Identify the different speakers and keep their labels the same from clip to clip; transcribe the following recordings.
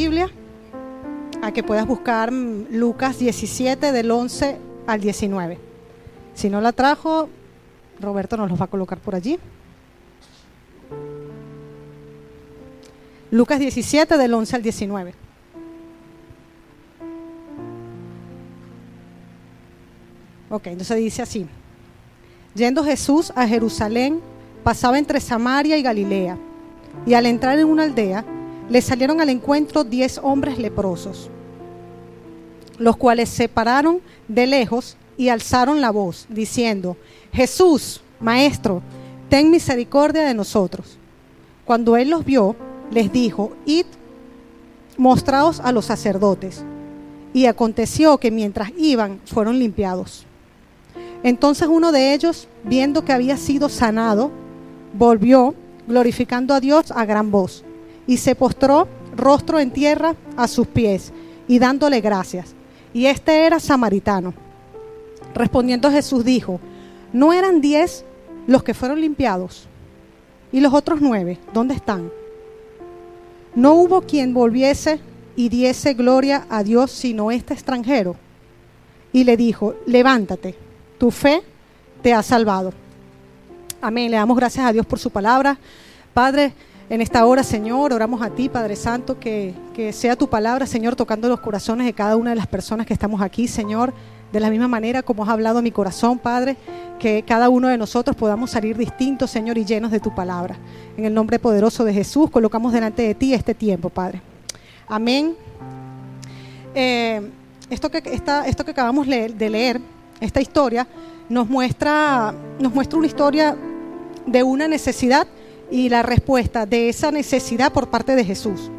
Speaker 1: Biblia a que puedas buscar Lucas 17 del 11 al 19. Si no la trajo, Roberto nos los va a colocar por allí. Lucas 17 del 11 al 19. Ok, entonces dice así. Yendo Jesús a Jerusalén, pasaba entre Samaria y Galilea, y al entrar en una aldea, le salieron al encuentro diez hombres leprosos, los cuales se pararon de lejos y alzaron la voz, diciendo, Jesús, Maestro, ten misericordia de nosotros. Cuando él los vio, les dijo, id, mostraos a los sacerdotes. Y aconteció que mientras iban, fueron limpiados. Entonces uno de ellos, viendo que había sido sanado, volvió, glorificando a Dios a gran voz, y se postró rostro en tierra a sus pies, y dándole gracias. Y este era samaritano. Respondiendo Jesús dijo, ¿no eran diez los que fueron limpiados? ¿Y los otros nueve, dónde están? No hubo quien volviese y diese gloria a Dios sino este extranjero. Y le dijo, levántate tu fe te ha salvado. Amén. Le damos gracias a Dios por su palabra. Padre, en esta hora, Señor, oramos a ti, Padre Santo, que, que sea tu palabra, Señor, tocando los corazones de cada una de las personas que estamos aquí, Señor. De la misma manera como has hablado a mi corazón, Padre, que cada uno de nosotros podamos salir distintos, Señor, y llenos de tu palabra. En el nombre poderoso de Jesús, colocamos delante de ti este tiempo, Padre. Amén. Eh, esto, que, esto que acabamos de leer esta historia nos muestra, nos muestra una historia de una necesidad y la respuesta de esa necesidad por parte de Jesús.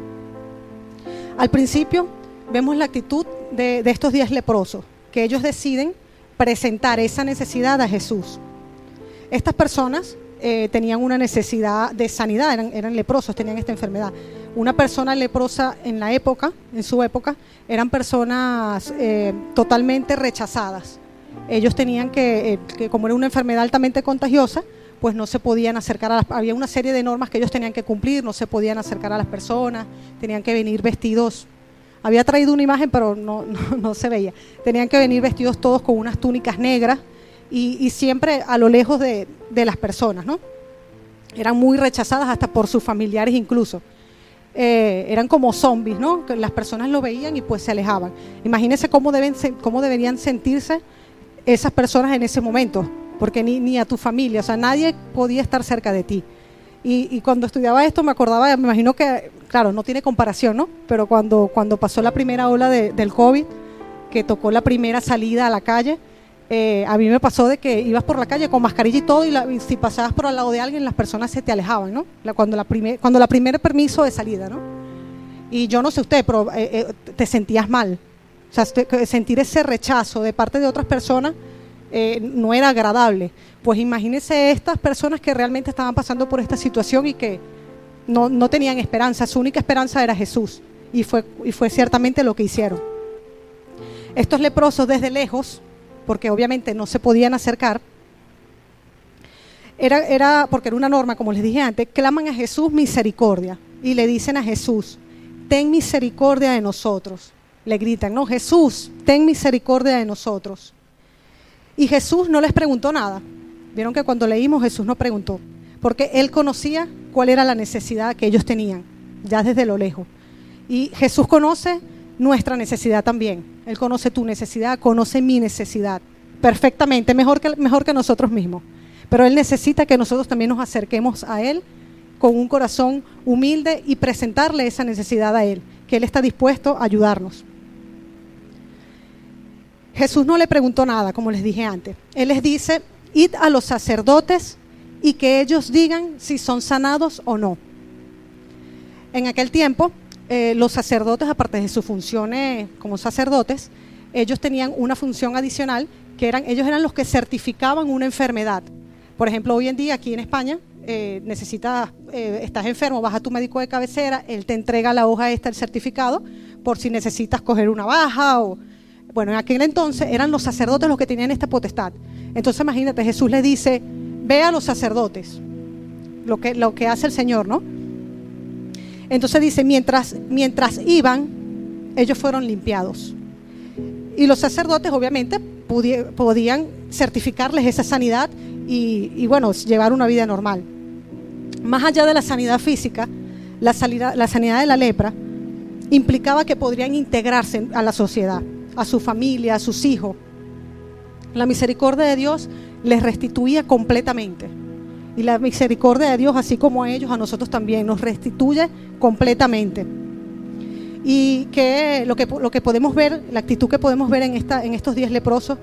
Speaker 1: Al principio vemos la actitud de, estos días leprosos, que ellos deciden presentar esa necesidad a Jesús. Estas personas eh, tenían una necesidad de sanidad, eran, leprosos, tenían esta enfermedad. Una persona leprosa en la época, en su época, eran personas eh, totalmente rechazadas ellos tenían eh, que, como era una enfermedad altamente contagiosa, pues no se podían acercar a las, había una serie de normas que ellos tenían que cumplir, no se podían acercar a las personas, tenían que venir vestidos, había traído una imagen pero no, no, se veía, tenían que venir vestidos todos con unas túnicas negras y, siempre a lo lejos de, las personas, ¿no? Eran muy rechazadas hasta por sus familiares incluso. Eh, eran como zombies, ¿no? Las personas lo veían y pues se alejaban. Imagínense cómo, deben, cómo deberían sentirse esas personas en ese momento, porque ni, ni a tu familia, o sea, nadie podía estar cerca de ti. Y, cuando estudiaba esto me acordaba, me imagino que, claro, no tiene comparación, ¿no? Pero cuando, cuando pasó la primera ola del COVID, que tocó la primera salida a la calle, eh, a mí me pasó de que ibas por la calle con mascarilla y todo, y, si pasabas por al lado de alguien, las personas se te alejaban, ¿no? cuando la primer, cuando la primer permiso de salida, ¿no? Y yo no sé usted, pero eh, eh, te sentías mal. O sea, sentir ese rechazo de parte de otras personas eh, no era agradable. Pues imagínense estas personas que realmente estaban pasando por esta situación y que no, no tenían esperanza. Su única esperanza era Jesús. Y fue, y fue ciertamente lo que hicieron. Estos leprosos desde lejos, porque obviamente no se podían acercar, era, era, porque era una norma, como les dije antes, claman a Jesús misericordia y le dicen a Jesús, ten misericordia de nosotros le gritan, no, Jesús, ten misericordia de nosotros. Y Jesús no les preguntó nada. Vieron que cuando leímos Jesús no preguntó, porque él conocía cuál era la necesidad que ellos tenían, ya desde lo lejos. Y Jesús conoce nuestra necesidad también. Él conoce tu necesidad, conoce mi necesidad perfectamente, mejor que, mejor que nosotros mismos. Pero Él necesita que nosotros también nos acerquemos a Él con un corazón humilde y presentarle esa necesidad a Él, que Él está dispuesto a ayudarnos. Jesús no le preguntó nada, como les dije antes. Él les dice, id a los sacerdotes y que ellos digan si son sanados o no. En aquel tiempo, eh, los sacerdotes, aparte de sus funciones como sacerdotes, ellos tenían una función adicional que eran, ellos eran los que certificaban una enfermedad. Por ejemplo, hoy en día aquí en España, eh, necesitas, eh, estás enfermo, vas a tu médico de cabecera, él te entrega la hoja esta, el certificado, por si necesitas coger una baja o bueno, en aquel entonces eran los sacerdotes los que tenían esta potestad. Entonces imagínate, Jesús le dice, ve a los sacerdotes, lo que, lo que hace el Señor, ¿no? Entonces dice, mientras, mientras iban, ellos fueron limpiados. Y los sacerdotes obviamente podían certificarles esa sanidad y, bueno, llevar una vida normal. Más allá de la sanidad física, la, la sanidad de la lepra implicaba que podrían integrarse a la sociedad, a su familia, a sus hijos. La misericordia de Dios les restituía completamente. Y la misericordia de Dios, así como a ellos, a nosotros también, nos restituye completamente. Y que lo que, lo que podemos ver, la actitud que podemos ver en, esta, en estos días leprosos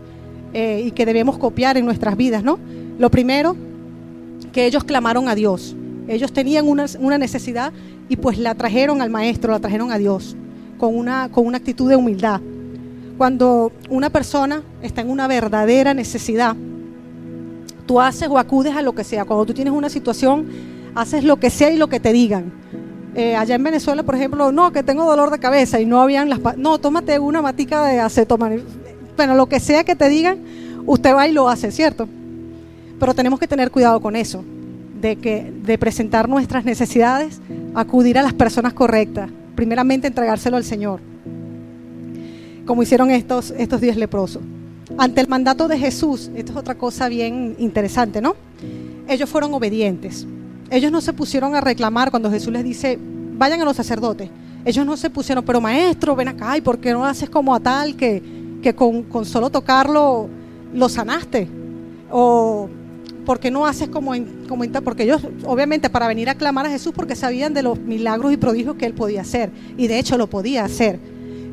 Speaker 1: eh, y que debemos copiar en nuestras vidas, ¿no? Lo primero, que ellos clamaron a Dios. Ellos tenían una, una necesidad y pues la trajeron al Maestro, la trajeron a Dios, con una, con una actitud de humildad. Cuando una persona está en una verdadera necesidad, tú haces o acudes a lo que sea. Cuando tú tienes una situación, haces lo que sea y lo que te digan. Eh, allá en Venezuela, por ejemplo, no, que tengo dolor de cabeza y no habían las... No, tómate una matica de acetaminofén. Bueno, lo que sea que te digan, usted va y lo hace, ¿cierto? Pero tenemos que tener cuidado con eso, de, que, de presentar nuestras necesidades, acudir a las personas correctas, primeramente entregárselo al Señor, como hicieron estos, estos diez leprosos. Ante el mandato de Jesús, esto es otra cosa bien interesante, ¿no? Ellos fueron obedientes. Ellos no se pusieron a reclamar cuando Jesús les dice, vayan a los sacerdotes. Ellos no se pusieron, pero maestro, ven acá, ¿y por qué no haces como a tal que, que con, con, solo tocarlo lo sanaste? O ¿por qué no haces como en, como Porque ellos, obviamente, para venir a clamar a Jesús, porque sabían de los milagros y prodigios que él podía hacer. Y de hecho lo podía hacer.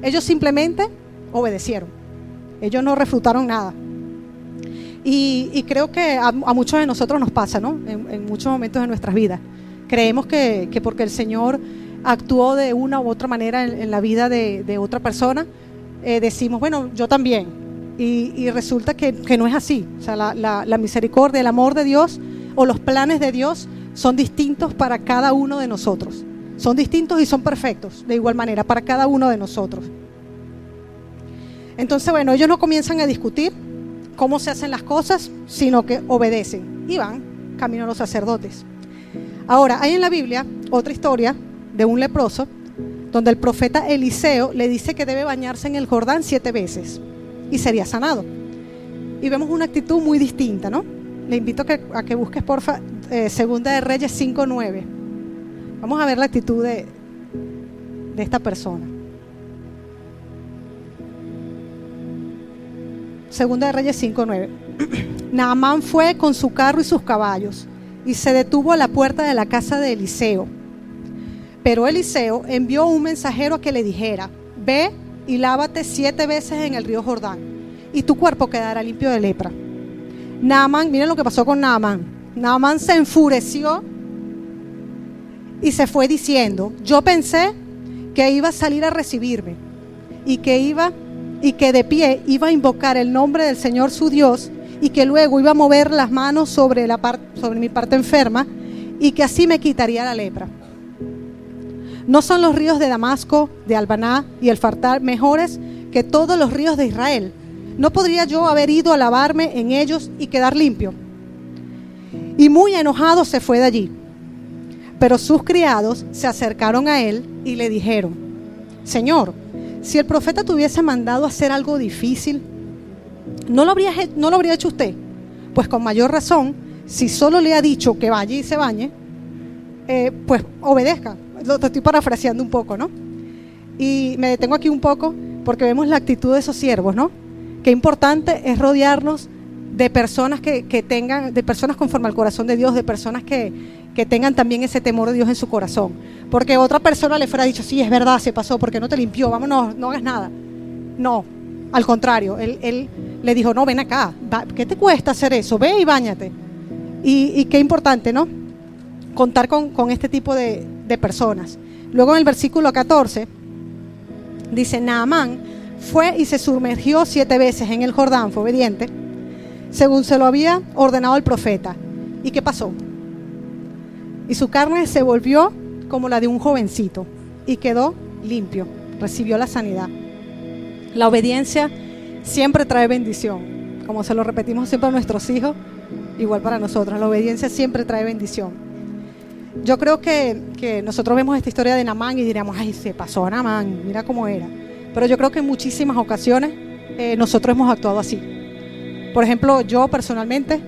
Speaker 1: Ellos simplemente obedecieron. Ellos no refutaron nada. Y, creo que a, muchos de nosotros nos pasa, ¿no? En, muchos momentos de nuestras vidas. Creemos que, porque el Señor actuó de una u otra manera en, la vida de, otra persona, eh, decimos, bueno, yo también. Y, resulta que, no es así. O sea, la, la misericordia, el amor de Dios o los planes de Dios son distintos para cada uno de nosotros. Son distintos y son perfectos de igual manera para cada uno de nosotros. Entonces, bueno, ellos no comienzan a discutir cómo se hacen las cosas, sino que obedecen y van camino a los sacerdotes. Ahora, hay en la Biblia otra historia de un leproso, donde el profeta Eliseo le dice que debe bañarse en el Jordán siete veces y sería sanado. Y vemos una actitud muy distinta, ¿no? Le invito a que, a que busques, porfa, eh, Segunda de Reyes 5.9. Vamos a ver la actitud de esta persona. Segunda de Reyes 5.9. Naamán fue con su carro y sus caballos y se detuvo a la puerta de la casa de Eliseo. Pero Eliseo envió un mensajero a que le dijera, ve y lávate siete veces en el río Jordán y tu cuerpo quedará limpio de lepra. Naamán, miren lo que pasó con Naamán. Naamán se enfureció y se fue diciendo, yo pensé que iba a salir a recibirme y que iba y que de pie iba a invocar el nombre del Señor su Dios y que luego iba a mover las manos sobre, la sobre mi parte enferma y que así me quitaría la lepra. ¿No son los ríos de Damasco, de Albaná y el Fartar mejores que todos los ríos de Israel? ¿No podría yo haber ido a lavarme en ellos y quedar limpio? Y muy enojado se fue de allí. Pero sus criados se acercaron a él y le dijeron, Señor, si el profeta te hubiese mandado a hacer algo difícil, ¿no lo, habría, ¿no lo habría hecho usted? Pues con mayor razón, si solo le ha dicho que vaya y se bañe, eh, pues obedezca. Lo estoy parafraseando un poco, ¿no? Y me detengo aquí un poco porque vemos la actitud de esos siervos, ¿no? Qué importante es rodearnos de personas que, que tengan, de personas conforme al corazón de Dios, de personas que, que tengan también ese temor de Dios en su corazón. Porque otra persona le fuera dicho, sí, es verdad, se pasó, porque no te limpió, vámonos, no hagas nada. No, al contrario, él, le dijo, no, ven acá, ¿qué te cuesta hacer eso? Ve y bañate. Y, qué importante, ¿no? Contar con, este tipo de, de personas. Luego en el versículo 14 dice, Naamán fue y se sumergió siete veces en el Jordán, fue obediente, según se lo había ordenado el profeta. ¿Y qué pasó? Y su carne se volvió como la de un jovencito y quedó limpio, recibió la sanidad. La obediencia siempre trae bendición, como se lo repetimos siempre a nuestros hijos, igual para nosotros, la obediencia siempre trae bendición. yo creo que, que, nosotros vemos esta historia de Namán y diríamos, ay, se pasó a Namán, mira cómo era. Pero yo creo que en muchísimas ocasiones eh, nosotros hemos actuado así. Por ejemplo, yo personalmente,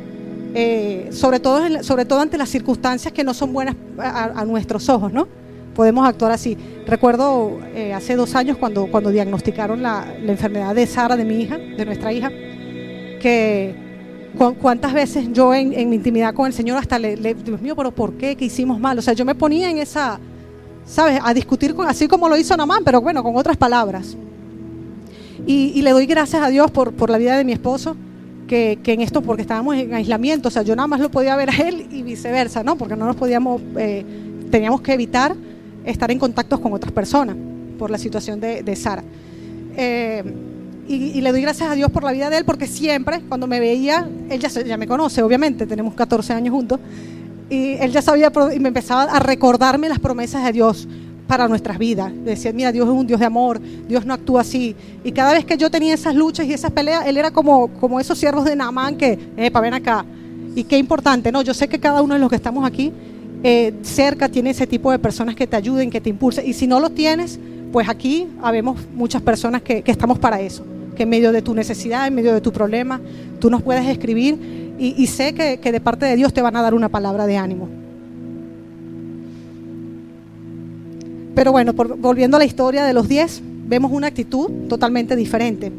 Speaker 1: eh, sobre, todo, sobre todo ante las circunstancias que no son buenas a, nuestros ojos, ¿no? Podemos actuar así. Recuerdo eh, hace dos años cuando, cuando diagnosticaron la, la enfermedad de Sara, de mi hija, de nuestra hija, que cuántas veces yo en, mi intimidad con el Señor hasta le, le, Dios mío, pero ¿por qué? ¿Qué hicimos mal? O sea, yo me ponía en esa, ¿sabes? A discutir con, así como lo hizo Namán, pero bueno, con otras palabras. Y, le doy gracias a Dios por, por la vida de mi esposo, que, que, en esto, porque estábamos en aislamiento, o sea, yo nada más lo podía ver a él y viceversa, ¿no? Porque no nos podíamos, eh, teníamos que evitar estar en contactos con otras personas por la situación de, de Sara. Eh, y, le doy gracias a Dios por la vida de él, porque siempre, cuando me veía, él ya, ya me conoce, obviamente, tenemos 14 años juntos, y él ya sabía y me empezaba a recordarme las promesas de Dios para nuestras vidas. Decía, mira, Dios es un Dios de amor, Dios no actúa así. Y cada vez que yo tenía esas luchas y esas peleas, él era como, como esos siervos de Naamán que, para ven acá. Y qué importante, ¿no? Yo sé que cada uno de los que estamos aquí eh, cerca tiene ese tipo de personas que te ayuden, que te impulsen. Y si no lo tienes, pues aquí habemos muchas personas que, que estamos para eso que en medio de tu necesidad, en medio de tu problema, tú nos puedes escribir y, sé que, de parte de Dios te van a dar una palabra de ánimo. Pero bueno, volviendo a la historia de los diez, vemos una actitud totalmente diferente.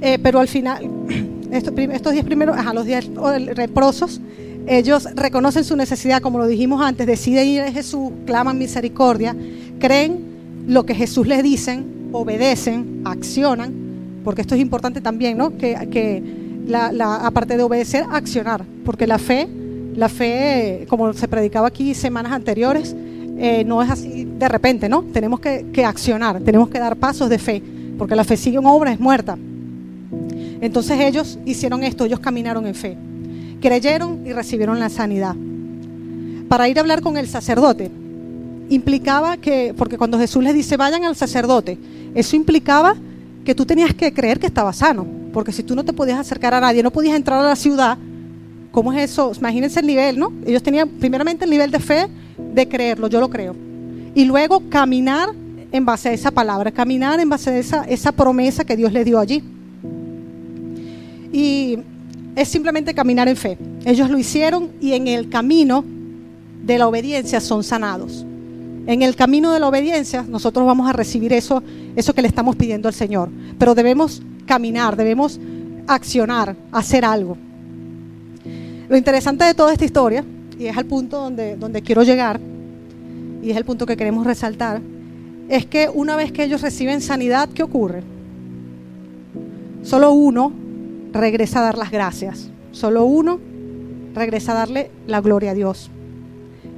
Speaker 1: Eh, pero al final, estos, diez primeros, ajá, los diez reprosos, ellos reconocen su necesidad, como lo dijimos antes, deciden ir a Jesús, claman misericordia, creen lo que Jesús les dice obedecen, accionan, porque esto es importante también, ¿no? Que, la, aparte de obedecer, accionar, porque la fe, la fe, como se predicaba aquí semanas anteriores, eh, no es así de repente, ¿no? Tenemos que, accionar, tenemos que dar pasos de fe, porque la fe sigue en obra, es muerta. Entonces ellos hicieron esto, ellos caminaron en fe, creyeron y recibieron la sanidad. Para ir a hablar con el sacerdote, implicaba que, porque cuando Jesús les dice vayan al sacerdote, eso implicaba que tú tenías que creer que estaba sano, porque si tú no te podías acercar a nadie, no podías entrar a la ciudad, ¿cómo es eso? Imagínense el nivel, ¿no? Ellos tenían primeramente el nivel de fe de creerlo, yo lo creo, y luego caminar en base a esa palabra, caminar en base a esa, esa promesa que Dios les dio allí. Y es simplemente caminar en fe. Ellos lo hicieron y en el camino de la obediencia son sanados en el camino de la obediencia, nosotros vamos a recibir eso, eso que le estamos pidiendo al Señor. Pero debemos caminar, debemos accionar, hacer algo. Lo interesante de toda esta historia, y es al punto donde, donde quiero llegar, y es el punto que queremos resaltar, es que una vez que ellos reciben sanidad, ¿qué ocurre? Solo uno regresa a dar las gracias. Solo uno regresa a darle la gloria a Dios.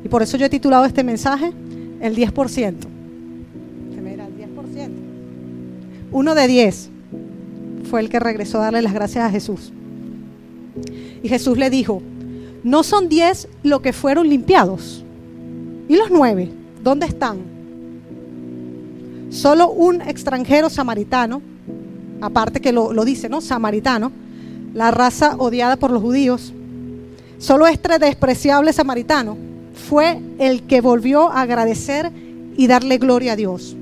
Speaker 1: Y por eso yo he titulado este mensaje, el 10%. Se me el 10%. Uno de 10 fue el que regresó a darle las gracias a Jesús. Y Jesús le dijo, no son 10 lo que fueron limpiados. ¿Y los nueve? ¿Dónde están? Solo un extranjero samaritano, aparte que lo, lo dice, ¿no? Samaritano, la raza odiada por los judíos. Solo este despreciable samaritano fue el que volvió a agradecer y darle gloria a Dios.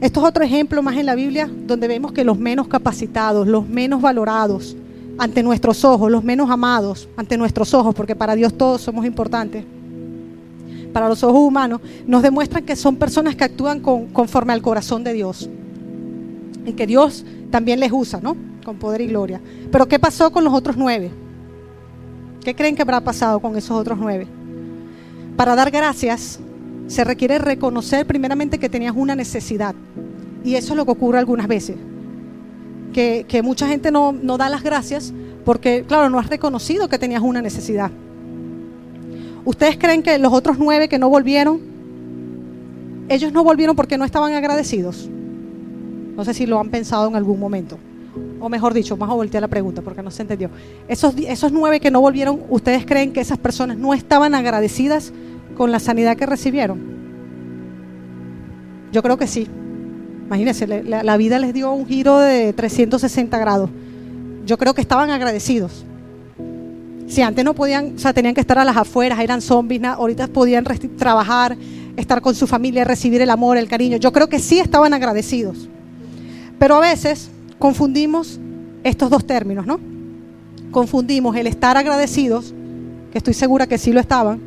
Speaker 1: Esto es otro ejemplo más en la Biblia donde vemos que los menos capacitados, los menos valorados ante nuestros ojos, los menos amados ante nuestros ojos, porque para Dios todos somos importantes, para los ojos humanos, nos demuestran que son personas que actúan conforme al corazón de Dios. Y que Dios también les usa, ¿no? Con poder y gloria. Pero ¿qué pasó con los otros nueve? ¿Qué creen que habrá pasado con esos otros nueve? Para dar gracias se requiere reconocer primeramente que tenías una necesidad. Y eso es lo que ocurre algunas veces. Que, mucha gente no, no da las gracias porque, claro, no has reconocido que tenías una necesidad. ¿Ustedes creen que los otros nueve que no volvieron, ellos no volvieron porque no estaban agradecidos? No sé si lo han pensado en algún momento o mejor dicho, vamos a voltear la pregunta porque no se entendió. Esos, esos nueve que no volvieron, ¿ustedes creen que esas personas no estaban agradecidas con la sanidad que recibieron? Yo creo que sí. Imagínense, la, vida les dio un giro de 360 grados. Yo creo que estaban agradecidos. Si antes no podían, o sea, tenían que estar a las afueras, eran zombies, ahorita podían trabajar, estar con su familia, recibir el amor, el cariño. Yo creo que sí estaban agradecidos. Pero a veces confundimos estos dos términos, ¿no? Confundimos el estar agradecidos, que estoy segura que sí lo estaban,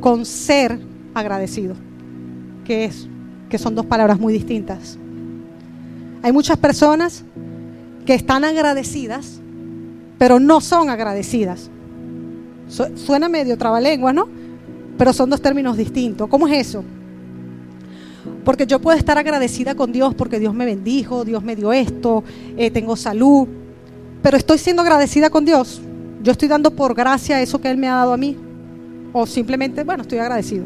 Speaker 1: con ser agradecido, que es que son dos palabras muy distintas. Hay muchas personas que están agradecidas, pero no son agradecidas. Suena medio trabalengua, ¿no? Pero son dos términos distintos. ¿Cómo es eso? Porque yo puedo estar agradecida con Dios porque Dios me bendijo, Dios me dio esto, eh, tengo salud, pero estoy siendo agradecida con Dios. Yo estoy dando por gracia eso que Él me ha dado a mí. O simplemente, bueno, estoy agradecido.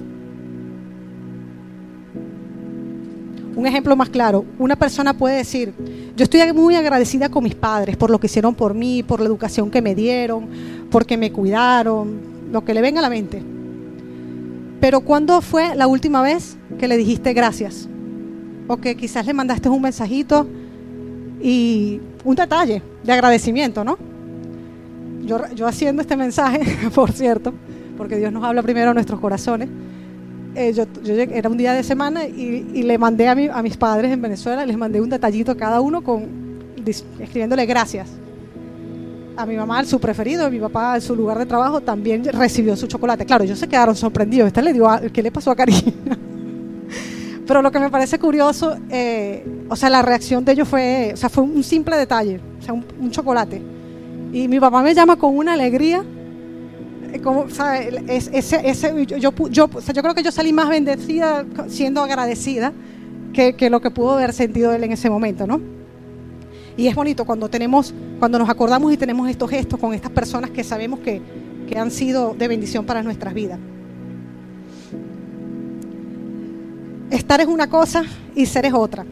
Speaker 1: Un ejemplo más claro, una persona puede decir, yo estoy muy agradecida con mis padres por lo que hicieron por mí, por la educación que me dieron, porque me cuidaron, lo que le venga a la mente. Pero ¿cuándo fue la última vez que le dijiste gracias? O que quizás le mandaste un mensajito y un detalle de agradecimiento, ¿no? Yo, haciendo este mensaje, por cierto, porque Dios nos habla primero a nuestros corazones, eh, yo, era un día de semana y, le mandé a, a, mis padres en Venezuela, les mandé un detallito a cada uno con, escribiéndole gracias. A mi mamá, su preferido, a mi papá, en su lugar de trabajo, también recibió su chocolate. Claro, ellos se quedaron sorprendidos. Esta le dio, ¿qué le pasó a Karina? Pero lo que me parece curioso, eh, o sea, la reacción de ellos fue, o sea, fue un simple detalle, o sea, un chocolate. Y mi papá me llama con una alegría yo, creo que yo salí más bendecida siendo agradecida que, lo que pudo haber sentido él en ese momento, ¿no? Y es bonito cuando tenemos, cuando nos acordamos y tenemos estos gestos con estas personas que sabemos que, que han sido de bendición para nuestras vidas. Estar es una cosa y ser es otra.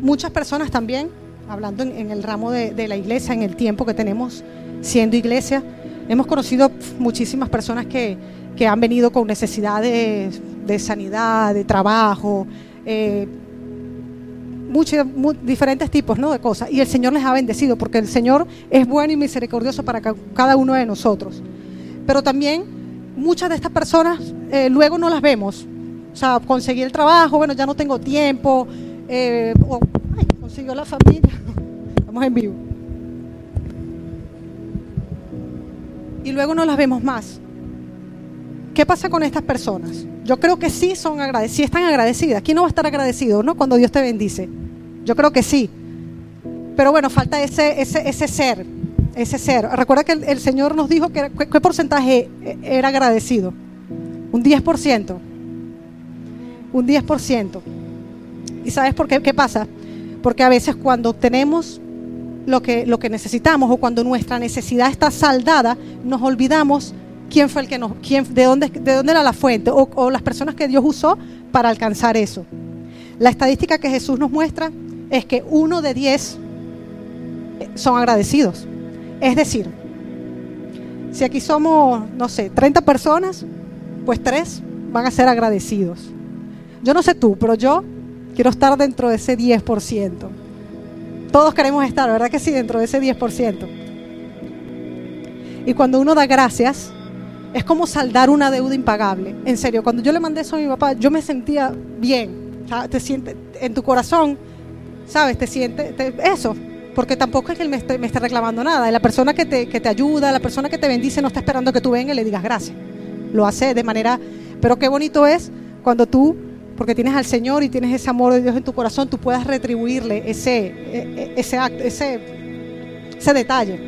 Speaker 1: Muchas personas también, hablando en, el ramo de la iglesia, en el tiempo que tenemos siendo iglesia, Hemos conocido muchísimas personas que, han venido con necesidades de sanidad, de trabajo, eh, muchos, diferentes tipos ¿no? de cosas. Y el Señor les ha bendecido porque el Señor es bueno y misericordioso para cada uno de nosotros. Pero también muchas de estas personas eh, luego no las vemos. O sea, conseguí el trabajo, bueno, ya no tengo tiempo, eh, consiguió la familia. Estamos en vivo. Y luego no las vemos más. ¿Qué pasa con estas personas? Yo creo que sí son agradecidas, sí están agradecidas. ¿Quién no va a estar agradecido, no? Cuando Dios te bendice. Yo creo que sí. Pero bueno, falta ese, ese, ese ser, ese ser. Recuerda que el, Señor nos dijo que qué porcentaje era agradecido. Un 10%. Un 10%. ¿Y sabes por qué? ¿Qué pasa? Porque a veces cuando obtenemos lo que, lo que necesitamos o cuando nuestra necesidad está saldada, nos olvidamos quién fue el que nos, quién, de, dónde, de dónde era la fuente o, o las personas que Dios usó para alcanzar eso. La estadística que Jesús nos muestra es que uno de diez son agradecidos. Es decir, si aquí somos, no sé, 30 personas, pues tres van a ser agradecidos. Yo no sé tú, pero yo quiero estar dentro de ese 10%. Todos queremos estar, ¿verdad que sí? Dentro de ese 10%. Y cuando uno da gracias, es como saldar una deuda impagable. En serio, cuando yo le mandé eso a mi papá, yo me sentía bien. Te sientes en tu corazón, ¿sabes? Te sientes eso. Porque tampoco es que él me esté, reclamando nada. La persona que te, que te ayuda, la persona que te bendice, no está esperando que tú vengas y le digas gracias. Lo hace de manera. Pero qué bonito es cuando tú porque tienes al Señor y tienes ese amor de Dios en tu corazón, tú puedas retribuirle ese, e, e, ese acto, ese, ese detalle.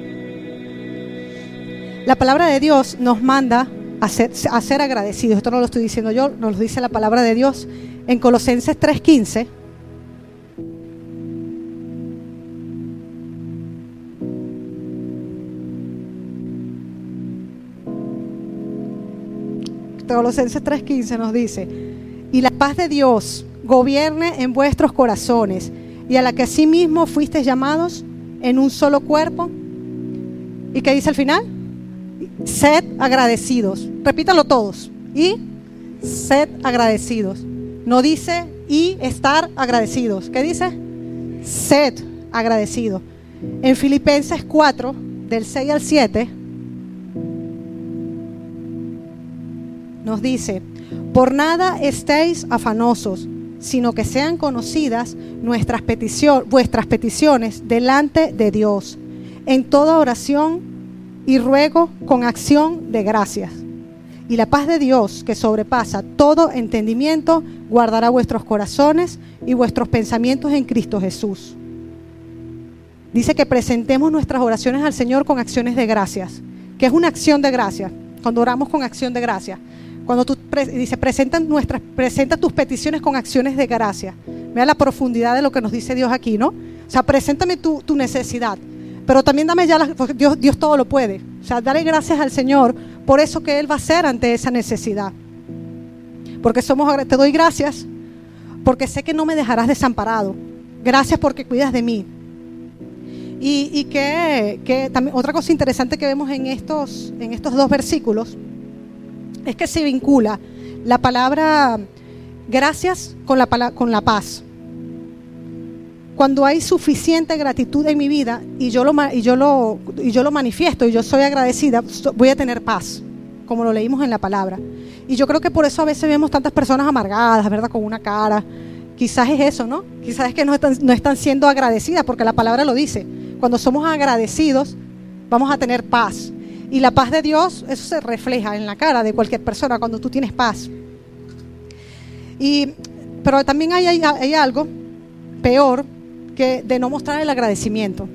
Speaker 1: La palabra de Dios nos manda a ser, a ser agradecidos. Esto no lo estoy diciendo yo, nos lo dice la palabra de Dios en Colosenses 3:15. Colosenses 3:15 nos dice, y la paz de Dios gobierne en vuestros corazones y a la que asimismo fuisteis llamados en un solo cuerpo. ¿Y qué dice al final? Sed agradecidos. Repítalo todos. Y sed agradecidos. No dice y estar agradecidos. ¿Qué dice? Sed agradecidos. En Filipenses 4, del 6 al 7, nos dice, por nada estéis afanosos, sino que sean conocidas nuestras vuestras peticiones delante de Dios, en toda oración y ruego con acción de gracias. Y la paz de Dios, que sobrepasa todo entendimiento, guardará vuestros corazones y vuestros pensamientos en Cristo Jesús. Dice que presentemos nuestras oraciones al Señor con acciones de gracias, que es una acción de gracias, cuando oramos con acción de gracias. Cuando tú dice, presenta, nuestras, presenta tus peticiones con acciones de gracia. Vea la profundidad de lo que nos dice Dios aquí, ¿no? O sea, preséntame tu, necesidad. Pero también dame ya, la, porque Dios, Dios todo lo puede. O sea, dale gracias al Señor por eso que Él va a hacer ante esa necesidad. Porque somos, te doy gracias porque sé que no me dejarás desamparado. Gracias porque cuidas de mí. Y, que, que, también otra cosa interesante que vemos en estos, en estos dos versículos es que se vincula la palabra gracias con la, con la paz. Cuando hay suficiente gratitud en mi vida y yo, lo, y, yo lo, y yo lo manifiesto y yo soy agradecida, voy a tener paz, como lo leímos en la palabra. Y yo creo que por eso a veces vemos tantas personas amargadas, ¿verdad? Con una cara. Quizás es eso, ¿no? Quizás es que no están, no están siendo agradecidas, porque la palabra lo dice. Cuando somos agradecidos, vamos a tener paz. Y la paz de Dios, eso se refleja en la cara de cualquier persona cuando tú tienes paz. Y, pero también hay, hay, algo peor que de no mostrar el agradecimiento.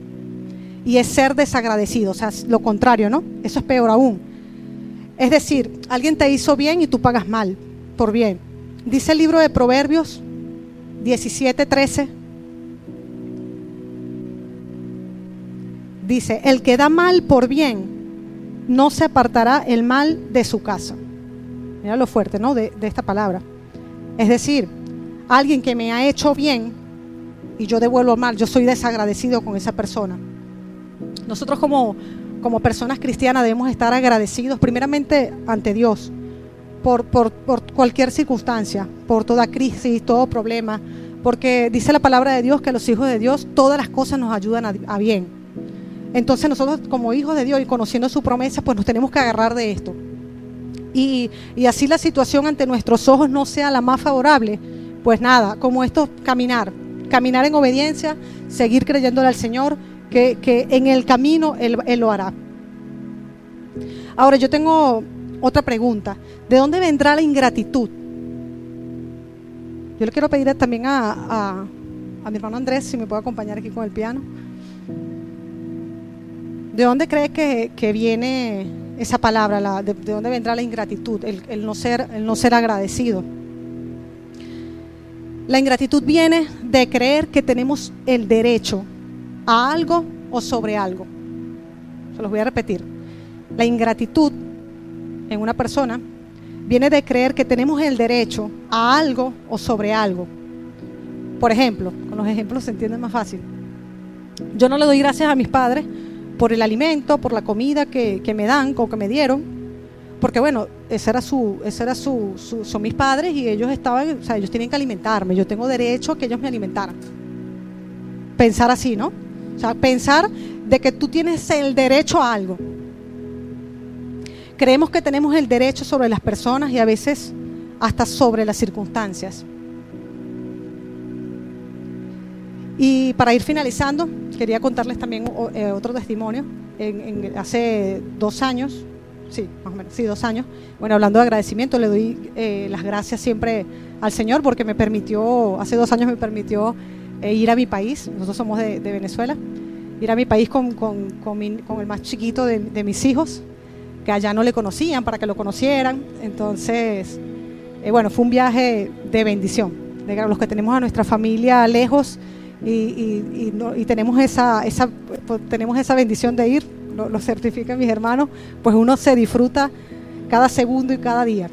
Speaker 1: Y es ser desagradecido, o sea, lo contrario, ¿no? Eso es peor aún. Es decir, alguien te hizo bien y tú pagas mal por bien. Dice el libro de Proverbios 17:13. Dice, el que da mal por bien no se apartará el mal de su casa. Mira lo fuerte, ¿no? De, esta palabra. Es decir, alguien que me ha hecho bien y yo devuelvo mal, yo soy desagradecido con esa persona. Nosotros como, como personas cristianas debemos estar agradecidos primeramente ante Dios por, por, cualquier circunstancia, por toda crisis, todo problema, porque dice la palabra de Dios que los hijos de Dios todas las cosas nos ayudan a bien. Entonces nosotros como hijos de Dios y conociendo su promesa, pues nos tenemos que agarrar de esto. Y, así la situación ante nuestros ojos no sea la más favorable, pues nada, como esto, caminar, caminar en obediencia, seguir creyéndole al Señor, que, en el camino él, lo hará. Ahora yo tengo otra pregunta, ¿de dónde vendrá la ingratitud? Yo le quiero pedir también a, a mi hermano Andrés si me puede acompañar aquí con el piano. ¿De dónde cree que, viene esa palabra? de, dónde vendrá la ingratitud? El, no ser, el no ser agradecido. La ingratitud viene de creer que tenemos el derecho a algo o sobre algo. Se los voy a repetir. La ingratitud en una persona viene de creer que tenemos el derecho a algo o sobre algo. Por ejemplo, con los ejemplos se entiende más fácil. Yo no le doy gracias a mis padres por el alimento, por la comida que, me dan o que me dieron, porque bueno, ese era su, ese era su, son mis padres y ellos estaban, o sea, ellos tienen que alimentarme, yo tengo derecho a que ellos me alimentaran. Pensar así, ¿no? O sea, pensar de que tú tienes el derecho a algo. Creemos que tenemos el derecho sobre las personas y a veces hasta sobre las circunstancias. Y para ir finalizando, quería contarles también eh, otro testimonio. En, hace dos años, sí, más o menos, sí, dos años, bueno, hablando de agradecimiento, le doy eh, las gracias siempre al Señor porque me permitió, hace dos años me permitió eh, ir a mi país, nosotros somos de, Venezuela, ir a mi país con, con, con, el más chiquito de, de, mis hijos, que allá no le conocían, para que lo conocieran. Entonces, bueno, fue un viaje de bendición, de los que tenemos a nuestra familia lejos y, tenemos, esa, esa, pues, tenemos esa bendición de ir, lo, certifican mis hermanos, pues uno se disfruta cada segundo y cada día.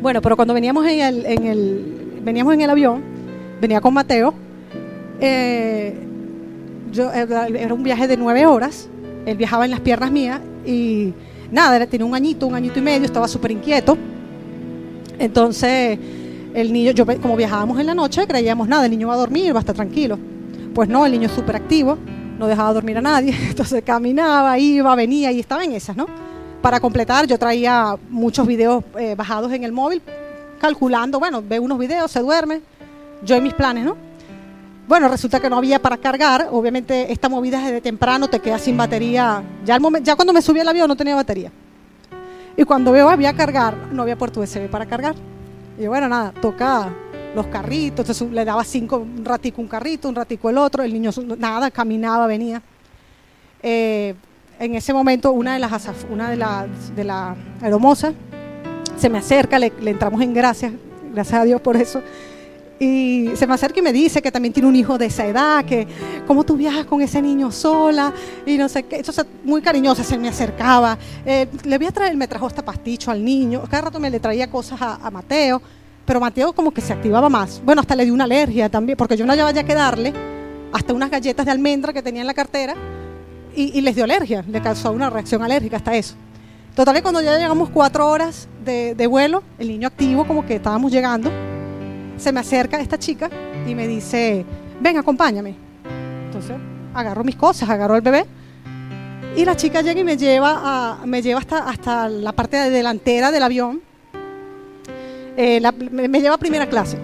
Speaker 1: Bueno, pero cuando veníamos en el, en el, veníamos en el avión, venía con Mateo, eh, yo, eh, era un viaje de nueve horas, él viajaba en las piernas mías y nada, tenía un añito, un añito y medio, estaba súper inquieto. Entonces el niño, yo como viajábamos en la noche, creíamos nada, el niño va a dormir, va a estar tranquilo. Pues no, el niño es súper activo, no dejaba dormir a nadie, entonces caminaba, iba, venía y estaba en esas, ¿no? para completar, yo traía muchos videos eh, bajados en el móvil, calculando, bueno, ve unos videos, se duerme, yo en mis planes, ¿no? Bueno, resulta que no había para cargar, obviamente esta movida desde temprano te queda sin batería, ya, ya cuando me subí al avión no tenía batería. Y cuando veo había cargar, no había puerto USB para cargar. Y bueno, nada, toca los carritos, entonces le daba cinco, un ratico un carrito, un ratico el otro, el niño nada, caminaba, venía. Eh, en ese momento una de las una de las de la se me acerca, le, entramos en gracias, gracias a Dios por eso. Y se me acerca y me dice que también tiene un hijo de esa edad, que cómo tú viajas con ese niño sola, y no sé qué. Entonces, muy cariñosa, se me acercaba. Eh, le voy a traer, me trajo esta pasticho al niño. Cada rato me le traía cosas a, Mateo, pero Mateo como que se activaba más. Bueno, hasta le dio una alergia también, porque yo no llevaba ya que darle hasta unas galletas de almendra que tenía en la cartera y, les dio alergia, le causó una reacción alérgica hasta eso. Total, cuando ya llegamos cuatro horas de, vuelo, el niño activo, como que estábamos llegando, se me acerca esta chica y me dice, ven, acompáñame. Entonces, agarro mis cosas, agarro el bebé y la chica llega y me lleva, me lleva hasta, hasta la parte delantera del avión. Eh, me, lleva a primera clase.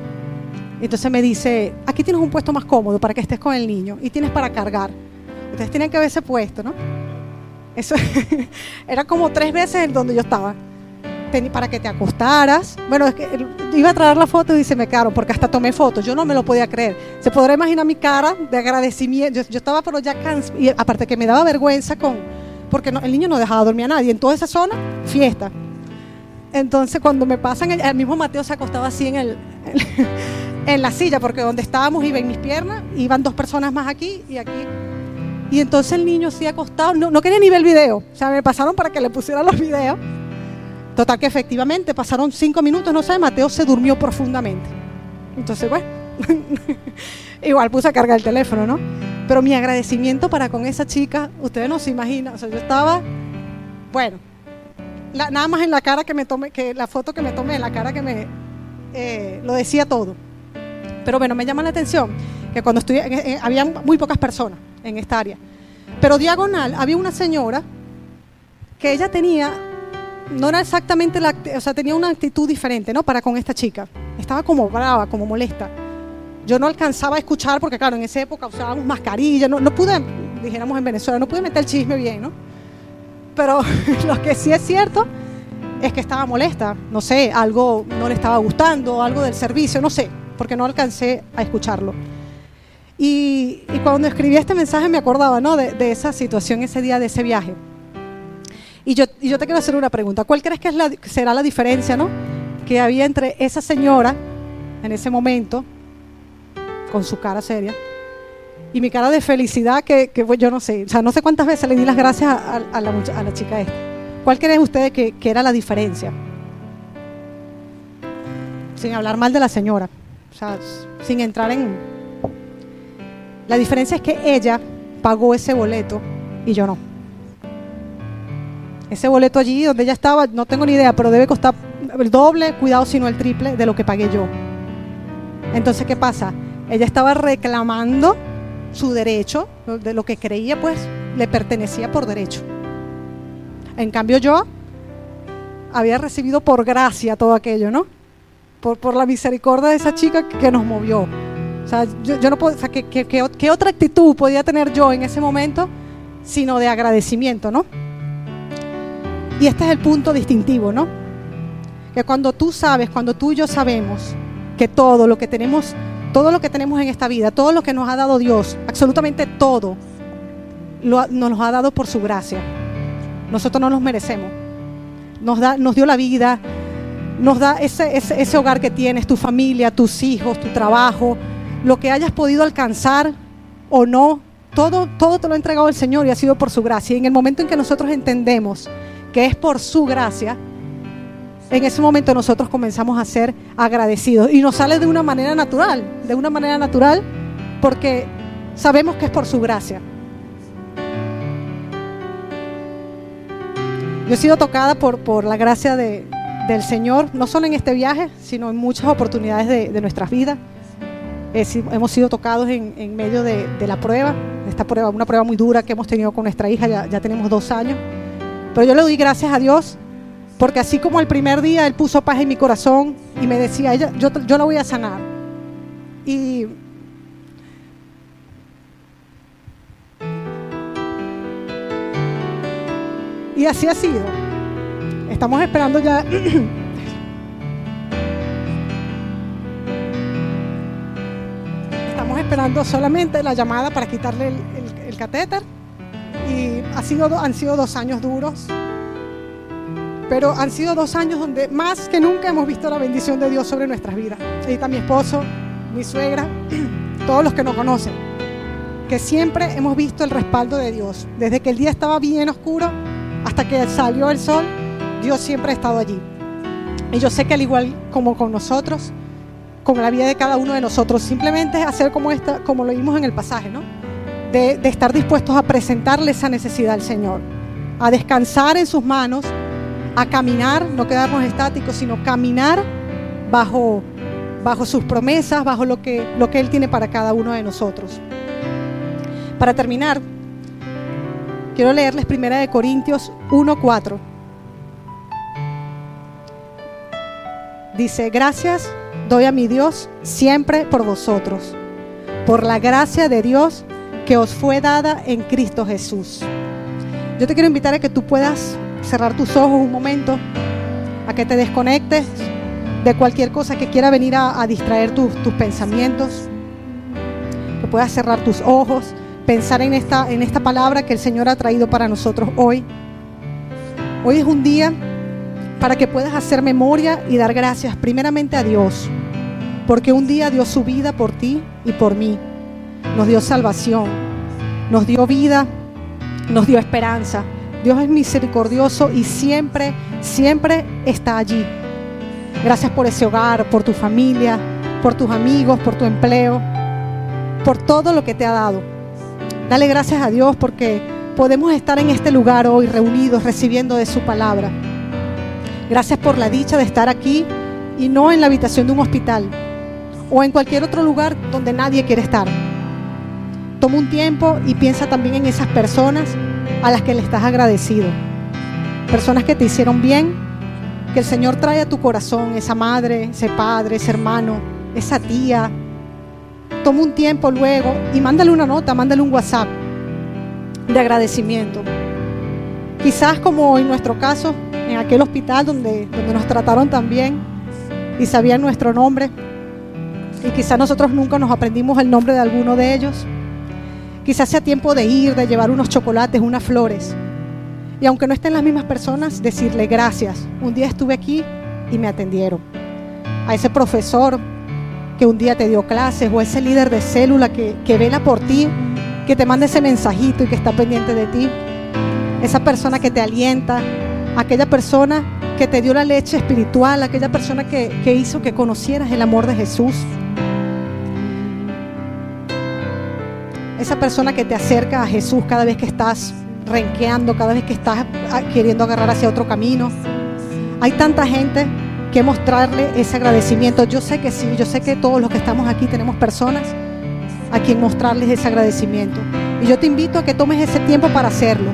Speaker 1: Entonces me dice, aquí tienes un puesto más cómodo para que estés con el niño y tienes para cargar. Ustedes tienen que haberse puesto, ¿no? Eso era como tres veces en donde yo estaba. Para que te acostaras. Bueno, es que iba a traer la foto y se me quedaron, porque hasta tomé fotos. Yo no me lo podía creer. Se podrá imaginar mi cara de agradecimiento. Yo, estaba, pero ya cansado. Y aparte que me daba vergüenza con. Porque el niño no dejaba dormir a nadie. En toda esa zona, fiesta. Entonces, cuando me pasan, el, mismo Mateo se acostaba así en, el, en la silla, porque donde estábamos iba en mis piernas, iban dos personas más aquí y aquí y entonces el niño sí acostado, no, no quería ni ver el video. O sea, me pasaron para que le pusiera los videos. Total que efectivamente pasaron cinco minutos, no sé, Mateo se durmió profundamente. Entonces, bueno, igual puse a cargar el teléfono, ¿no? Pero mi agradecimiento para con esa chica, ustedes no se imaginan, o sea, yo estaba, bueno, nada más en la cara que me tomé, que la foto que me tomé, en la cara que me, eh, lo decía todo. Pero bueno, me llama la atención que cuando estudié, eh, había muy pocas personas en esta área. Pero diagonal había una señora que ella tenía, no era exactamente la, o sea, tenía una actitud diferente, ¿no? Para con esta chica. Estaba como brava, como molesta. Yo no alcanzaba a escuchar porque, claro, en esa época usábamos mascarilla, no, no pude, dijéramos en Venezuela, no pude meter el chisme bien, ¿no? Pero lo que sí es cierto es que estaba molesta, no sé, algo no le estaba gustando, algo del servicio, no sé, porque no alcancé a escucharlo. Y, cuando escribí este mensaje me acordaba ¿no? de, esa situación, ese día de ese viaje. Y yo, y yo te quiero hacer una pregunta. ¿Cuál crees que es la, será la diferencia ¿no? que había entre esa señora en ese momento, con su cara seria, y mi cara de felicidad que, que yo no sé, o sea, no sé cuántas veces le di las gracias a, la, a la, chica esta. ¿Cuál creen ustedes que, que, era la diferencia? Sin hablar mal de la señora, o sea, sin entrar en, la diferencia es que ella pagó ese boleto y yo no. Ese boleto allí donde ella estaba, no tengo ni idea, pero debe costar el doble, cuidado si no el triple de lo que pagué yo. Entonces, ¿qué pasa? Ella estaba reclamando su derecho, de lo que creía pues le pertenecía por derecho. En cambio yo había recibido por gracia todo aquello, ¿no? Por, por la misericordia de esa chica que nos movió. O sea, yo, no puedo, o sea, ¿qué, otra actitud podía tener yo en ese momento sino de agradecimiento, ¿no? Y este es el punto distintivo, ¿no? Que cuando tú sabes, cuando tú y yo sabemos que todo lo que tenemos, todo lo que tenemos en esta vida, todo lo que nos ha dado Dios, absolutamente todo, lo, nos ha dado por su gracia. Nosotros no nos merecemos. Nos, da, dio la vida, nos da ese hogar que tienes, tu familia, tus hijos, tu trabajo, lo que hayas podido alcanzar o no, todo, todo te lo ha entregado el Señor y ha sido por su gracia. Y en el momento en que nosotros entendemos que es por su gracia, en ese momento nosotros comenzamos a ser agradecidos. Y nos sale de una manera natural, de una manera natural, porque sabemos que es por su gracia. Yo he sido tocada por, por la gracia de, del Señor, no solo en este viaje, sino en muchas oportunidades de, de nuestras vidas hemos sido tocados en, medio de, la prueba, esta prueba, una prueba muy dura que hemos tenido con nuestra hija, ya, tenemos dos años. Pero yo le doy gracias a Dios porque así como el primer día Él puso paz en mi corazón y me decía, ella, yo, yo la voy a sanar. Y Y así ha sido. Estamos esperando ya. Estamos esperando solamente la llamada para quitarle el, catéter. Y ha sido, han sido dos años duros. Pero han sido dos años donde más que nunca hemos visto la bendición de Dios sobre nuestras vidas. Ahí está mi esposo, mi suegra, todos los que nos conocen. Que siempre hemos visto el respaldo de Dios. Desde que el día estaba bien oscuro hasta que salió el sol, Dios siempre ha estado allí. Y yo sé que al igual como con nosotros, con la vida de cada uno de nosotros, simplemente hacer como, esta, como lo vimos en el pasaje, ¿no? De, estar dispuestos a presentarle esa necesidad al Señor, a descansar en sus manos, a caminar, no quedarnos estáticos, sino caminar bajo, bajo sus promesas, bajo lo que, lo que Él tiene para cada uno de nosotros. Para terminar, Quiero leerles primera de Corintios 1:4. Dice, "Gracias doy a mi Dios siempre por vosotros, por la gracia de Dios que os fue dada en Cristo Jesús." Yo te quiero invitar a que tú puedas cerrar tus ojos un momento, a que te desconectes de cualquier cosa que quiera venir a, distraer tus, tus pensamientos, que puedas cerrar tus ojos pensar en esta, en esta palabra que el Señor ha traído para nosotros hoy. Hoy es un día para que puedas hacer memoria y dar gracias primeramente a Dios, porque un día dio su vida por ti y por mí. Nos dio salvación, nos dio vida, nos dio esperanza. Dios es misericordioso y siempre, siempre está allí. Gracias por ese hogar, por tu familia, por tus amigos, por tu empleo, por todo lo que te ha dado. Dale gracias a Dios porque podemos estar en este lugar hoy reunidos recibiendo de su palabra. Gracias por la dicha de estar aquí y no en la habitación de un hospital o en cualquier otro lugar donde nadie quiere estar. Toma un tiempo y piensa también en esas personas a las que le estás agradecido. Personas que te hicieron bien, que el Señor trae a tu corazón, esa madre, ese padre, ese hermano, esa tía, toma un tiempo luego y mándale una nota, mándale un WhatsApp de agradecimiento. Quizás como en nuestro caso, en aquel hospital donde, donde nos trataron tan bien y sabían nuestro nombre, y quizás nosotros nunca nos aprendimos el nombre de alguno de ellos. Quizás sea tiempo de ir, de llevar unos chocolates, unas flores. Y aunque no estén las mismas personas, decirle gracias. Un día estuve aquí y me atendieron. A ese profesor que un día te dio clases o ese líder de célula que, que vela por ti, que te manda ese mensajito y que está pendiente de ti. Esa persona que te alienta, aquella persona que te dio la leche espiritual, aquella persona que, que hizo que conocieras el amor de Jesús. Esa persona que te acerca a Jesús cada vez que estás renqueando, cada vez que estás queriendo agarrar hacia otro camino. Hay tanta gente que mostrarle ese agradecimiento. Yo sé que sí, yo sé que todos los que estamos aquí tenemos personas a quien mostrarles ese agradecimiento. Y yo te invito a que tomes ese tiempo para hacerlo.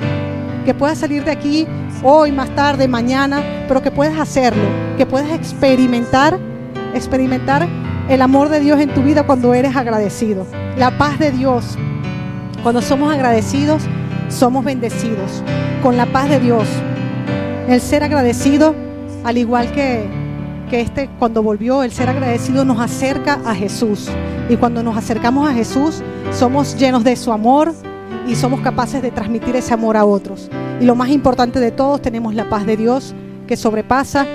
Speaker 1: Que puedas salir de aquí hoy, más tarde, mañana, pero que puedas hacerlo. Que puedas experimentar, experimentar el amor de Dios en tu vida cuando eres agradecido. La paz de Dios. Cuando somos agradecidos, somos bendecidos. Con la paz de Dios. El ser agradecido, al igual que que este cuando volvió el ser agradecido nos acerca a Jesús. Y cuando nos acercamos a Jesús, somos llenos de su amor y somos capaces de transmitir ese amor a otros. Y lo más importante de todos, tenemos la paz de Dios que sobrepasa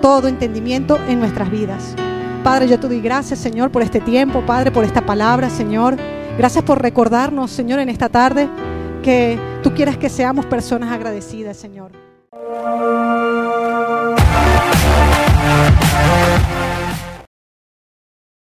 Speaker 1: todo entendimiento en nuestras vidas. Padre, yo te doy gracias, Señor, por este tiempo, Padre, por esta palabra, Señor. Gracias por recordarnos, Señor, en esta tarde que tú quieres que seamos personas agradecidas, Señor.